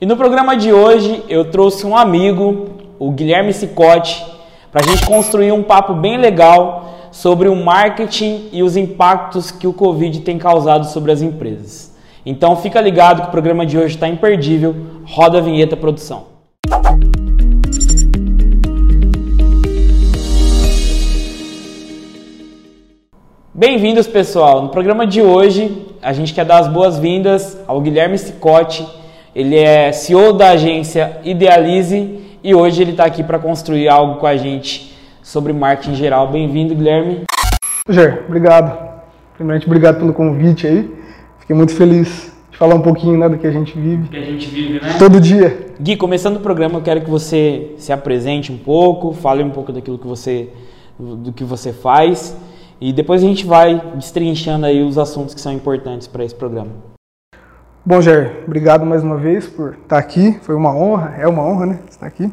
E no programa de hoje eu trouxe um amigo, o Guilherme Cicotti, para a gente construir um papo bem legal sobre o marketing e os impactos que o Covid tem causado sobre as empresas. Então fica ligado que o programa de hoje está imperdível. Roda a vinheta produção. Bem-vindos, pessoal. No programa de hoje, a gente quer dar as boas-vindas ao Guilherme Cicotti. Ele é CEO da agência Idealize e hoje ele está aqui para construir algo com a gente sobre marketing geral. Bem-vindo, Guilherme. Ger, obrigado. Primeiramente, obrigado pelo convite aí. Fiquei muito feliz de falar um pouquinho né, do que a gente vive. Que a gente vive, né? Todo dia. Gui, começando o programa, eu quero que você se apresente um pouco, fale um pouco daquilo que você, do que você faz e depois a gente vai destrinchando aí os assuntos que são importantes para esse programa. Bom, Jair, obrigado mais uma vez por estar aqui. Foi uma honra, é uma honra, né? Estar aqui.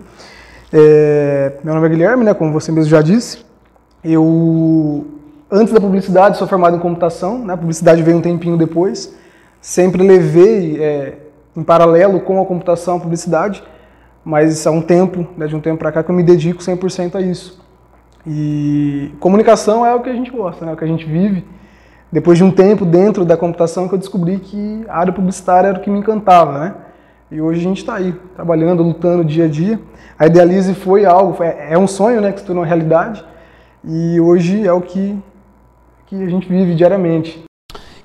É, meu nome é Guilherme, né? Como você mesmo já disse. Eu, antes da publicidade, sou formado em computação. Né? A publicidade veio um tempinho depois. Sempre levei é, em paralelo com a computação a publicidade, mas há um tempo, né, de um tempo para cá, que eu me dedico 100% a isso. E comunicação é o que a gente gosta, né? é o que a gente vive. Depois de um tempo dentro da computação que eu descobri que a área publicitária era o que me encantava, né? E hoje a gente está aí, trabalhando, lutando dia a dia. A Idealize foi algo, é um sonho né, que se tornou realidade. E hoje é o que, que a gente vive diariamente.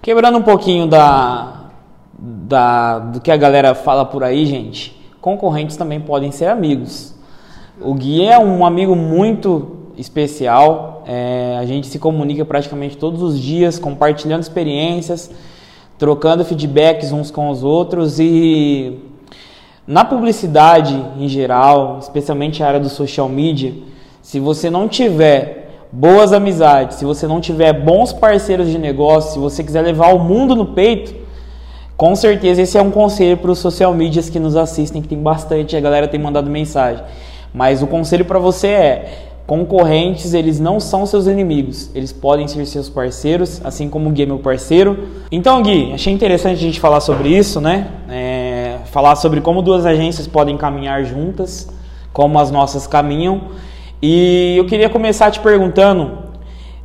Quebrando um pouquinho da, da, do que a galera fala por aí, gente, concorrentes também podem ser amigos. O Gui é um amigo muito especial. É, a gente se comunica praticamente todos os dias, compartilhando experiências, trocando feedbacks uns com os outros e na publicidade em geral, especialmente a área do social media, se você não tiver boas amizades, se você não tiver bons parceiros de negócio, se você quiser levar o mundo no peito, com certeza esse é um conselho para os social medias que nos assistem, que tem bastante, a galera tem mandado mensagem. Mas o conselho para você é Concorrentes, eles não são seus inimigos, eles podem ser seus parceiros, assim como o Gui é meu parceiro. Então, Gui, achei interessante a gente falar sobre isso, né? É, falar sobre como duas agências podem caminhar juntas, como as nossas caminham. E eu queria começar te perguntando,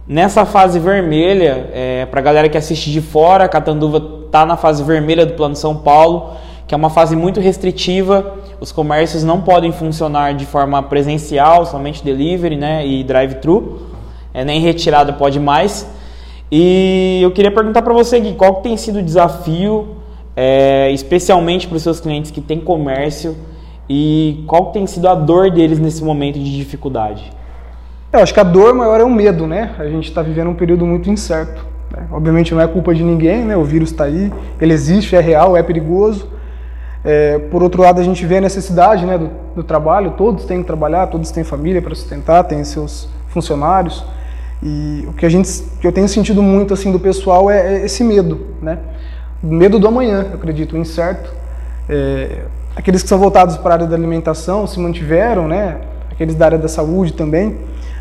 nessa fase vermelha, é, para a galera que assiste de fora, Catanduva está na fase vermelha do Plano São Paulo, que é uma fase muito restritiva os comércios não podem funcionar de forma presencial, somente delivery né, e drive-thru, é, nem retirada pode mais. E eu queria perguntar para você, Gui, qual tem sido o desafio, é, especialmente para os seus clientes que têm comércio, e qual tem sido a dor deles nesse momento de dificuldade? Eu acho que a dor maior é o medo, né? A gente está vivendo um período muito incerto. Né? Obviamente não é culpa de ninguém, né? O vírus está aí, ele existe, é real, é perigoso. É, por outro lado, a gente vê a necessidade né, do, do, trabalho, todos têm que trabalhar, todos têm família para sustentar, têm seus funcionários. E o que, a gente, que eu tenho sentido muito assim do pessoal é, é esse medo, né? medo do amanhã, eu acredito, incerto. É, aqueles que são voltados para a área da alimentação se mantiveram, né? aqueles da área da saúde também,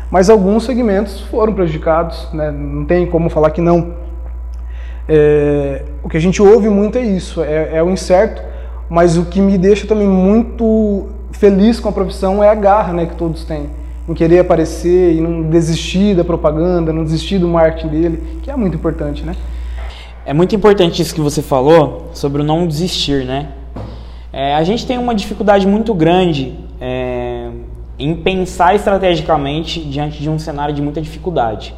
mas alguns segmentos foram prejudicados, né? não tem como falar que não. É, o que a gente ouve muito é isso, é, é o incerto, mas o que me deixa também muito feliz com a profissão é a garra né, que todos têm em querer aparecer e não desistir da propaganda, não desistir do marketing dele, que é muito importante, né? É muito importante isso que você falou sobre o não desistir, né? É, a gente tem uma dificuldade muito grande é, em pensar estrategicamente diante de um cenário de muita dificuldade.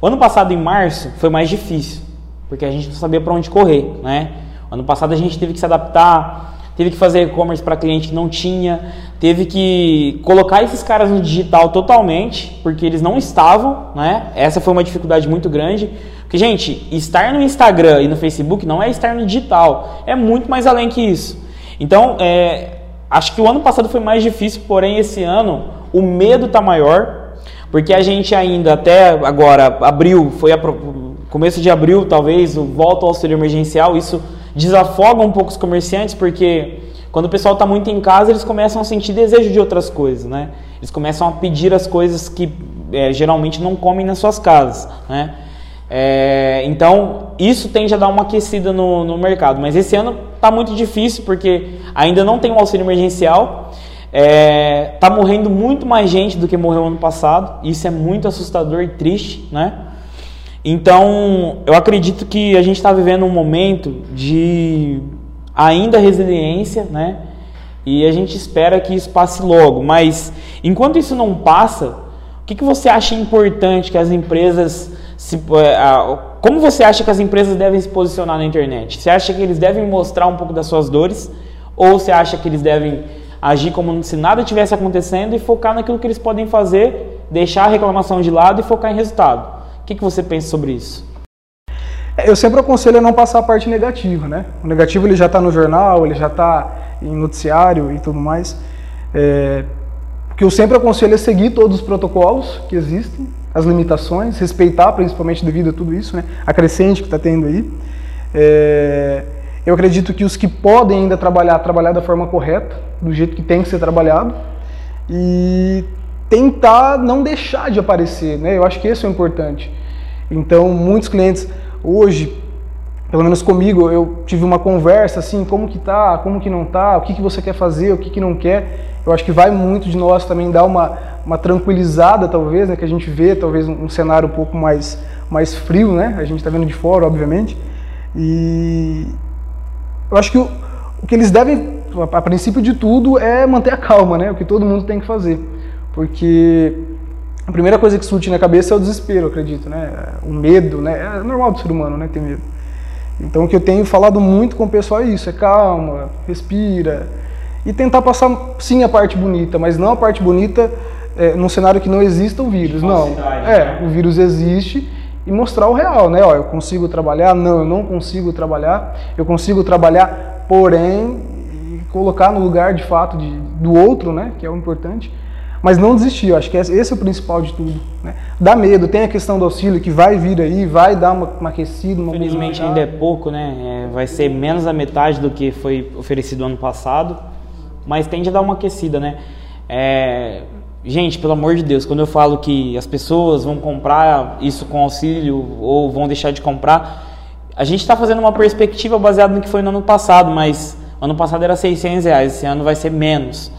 O ano passado, em março, foi mais difícil, porque a gente não sabia para onde correr, né? Ano passado a gente teve que se adaptar, teve que fazer e-commerce para cliente que não tinha, teve que colocar esses caras no digital totalmente, porque eles não estavam, né? Essa foi uma dificuldade muito grande. Porque, gente, estar no Instagram e no Facebook não é estar no digital, é muito mais além que isso. Então, é, acho que o ano passado foi mais difícil, porém esse ano o medo está maior, porque a gente ainda até agora, abril, foi a, começo de abril talvez, volta ao auxílio emergencial, isso desafoga um pouco os comerciantes, porque quando o pessoal está muito em casa, eles começam a sentir desejo de outras coisas, né? Eles começam a pedir as coisas que é, geralmente não comem nas suas casas, né? É, então, isso tende a dar uma aquecida no, no mercado. Mas esse ano está muito difícil porque ainda não tem um auxílio emergencial. É, tá morrendo muito mais gente do que morreu ano passado. Isso é muito assustador e triste, né? Então, eu acredito que a gente está vivendo um momento de ainda resiliência, né? E a gente espera que isso passe logo. Mas enquanto isso não passa, o que, que você acha importante que as empresas se, é, como você acha que as empresas devem se posicionar na internet? Você acha que eles devem mostrar um pouco das suas dores? Ou você acha que eles devem agir como se nada tivesse acontecendo e focar naquilo que eles podem fazer, deixar a reclamação de lado e focar em resultado? O que, que você pensa sobre isso? É, eu sempre aconselho a não passar a parte negativa, né? O negativo ele já está no jornal, ele já está em noticiário e tudo mais. É, o que eu sempre aconselho é seguir todos os protocolos que existem, as limitações, respeitar principalmente devido a tudo isso, né? A crescente que está tendo aí. É, eu acredito que os que podem ainda trabalhar, trabalhar da forma correta, do jeito que tem que ser trabalhado. E tentar não deixar de aparecer, né? Eu acho que isso é importante. Então, muitos clientes hoje, pelo menos comigo, eu tive uma conversa assim, como que tá, como que não tá, o que que você quer fazer, o que que não quer. Eu acho que vai muito de nós também dar uma, uma tranquilizada, talvez, né? Que a gente vê, talvez, um, cenário um pouco mais, mais frio, né? A gente está vendo de fora, obviamente. E eu acho que o, o que eles devem, a princípio de tudo, é manter a calma, né? O que todo mundo tem que fazer porque a primeira coisa que surge na cabeça é o desespero, acredito, né? O medo, né? É normal do ser humano, né? Ter medo. Então o que eu tenho falado muito com o pessoal é isso, é calma, respira e tentar passar sim a parte bonita, mas não a parte bonita é, num cenário que não exista o vírus, não. É, né? o vírus existe e mostrar o real, né? Ó, eu consigo trabalhar, não, eu não consigo trabalhar, eu consigo trabalhar, porém colocar no lugar de fato de, do outro, né? Que é o importante mas não desistir, eu acho que esse é o principal de tudo. Né? Dá medo, tem a questão do auxílio que vai vir aí, vai dar uma, uma aquecida, uma Infelizmente ainda é pouco, né? É, vai ser menos da metade do que foi oferecido ano passado, mas tende a dar uma aquecida, né? É, gente, pelo amor de Deus, quando eu falo que as pessoas vão comprar isso com auxílio ou vão deixar de comprar, a gente está fazendo uma perspectiva baseada no que foi no ano passado, mas ano passado era 600 reais, esse ano vai ser menos.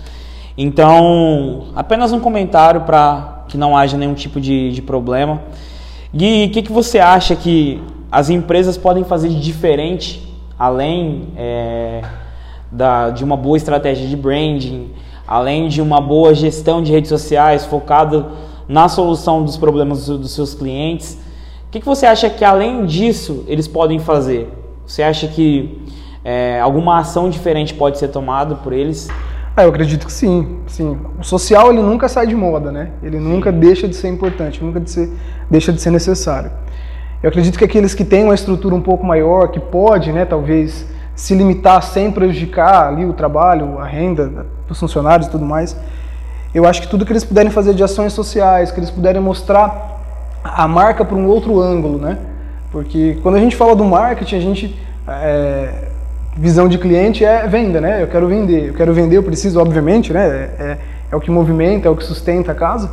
Então, apenas um comentário para que não haja nenhum tipo de, de problema. Gui, o que, que você acha que as empresas podem fazer de diferente, além é, da, de uma boa estratégia de branding, além de uma boa gestão de redes sociais focada na solução dos problemas dos, dos seus clientes? O que, que você acha que além disso eles podem fazer? Você acha que é, alguma ação diferente pode ser tomada por eles? Ah, eu acredito que sim, sim. O social ele nunca sai de moda, né? Ele nunca deixa de ser importante, nunca de ser, deixa de ser necessário. Eu acredito que aqueles que têm uma estrutura um pouco maior, que pode, né, talvez se limitar sem prejudicar ali o trabalho, a renda dos funcionários e tudo mais, eu acho que tudo que eles puderem fazer de ações sociais, que eles puderem mostrar a marca para um outro ângulo, né? Porque quando a gente fala do marketing, a gente é, visão de cliente é venda, né? Eu quero vender, eu quero vender, eu preciso, obviamente, né? É, é, é, o que movimenta, é o que sustenta a casa.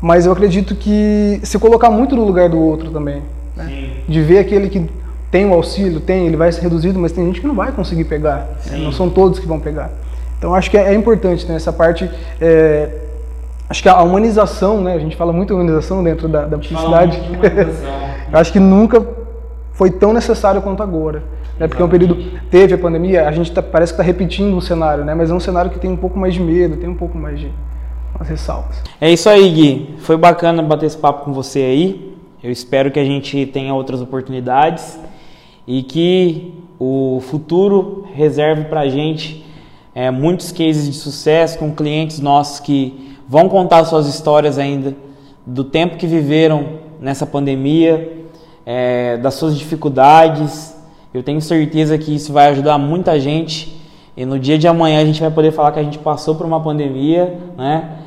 Mas eu acredito que se colocar muito no lugar do outro também, né? de ver aquele que tem o auxílio, tem, ele vai ser reduzido, mas tem gente que não vai conseguir pegar, né? não são todos que vão pegar. Então acho que é, é importante né? essa parte. É, acho que a humanização, né? A gente fala muito humanização dentro da, da publicidade. acho que nunca foi tão necessário quanto agora né? Porque é um período teve a pandemia, a gente tá, parece que está repetindo um cenário, né? Mas é um cenário que tem um pouco mais de medo, tem um pouco mais de umas ressalvas. É isso aí, Gui. Foi bacana bater esse papo com você aí. Eu espero que a gente tenha outras oportunidades e que o futuro reserve para a gente é, muitos cases de sucesso com clientes nossos que vão contar suas histórias ainda do tempo que viveram nessa pandemia, é, das suas dificuldades eu tenho certeza que isso vai ajudar muita gente e no dia de amanhã a gente vai poder falar que a gente passou por uma pandemia, né?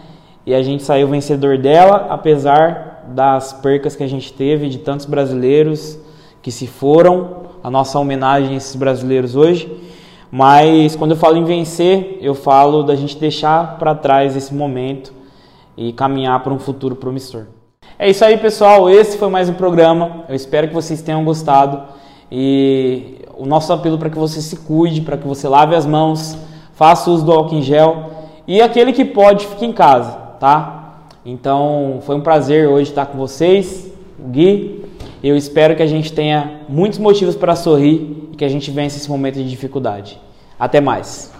E a gente saiu vencedor dela, apesar das percas que a gente teve de tantos brasileiros que se foram. A nossa homenagem a esses brasileiros hoje. Mas quando eu falo em vencer, eu falo da gente deixar para trás esse momento e caminhar para um futuro promissor. É isso aí, pessoal. Esse foi mais um programa. Eu espero que vocês tenham gostado. E o nosso apelo para que você se cuide, para que você lave as mãos, faça uso do álcool em gel. E aquele que pode, fique em casa, tá? Então, foi um prazer hoje estar com vocês, Gui. Eu espero que a gente tenha muitos motivos para sorrir e que a gente vença esse momento de dificuldade. Até mais.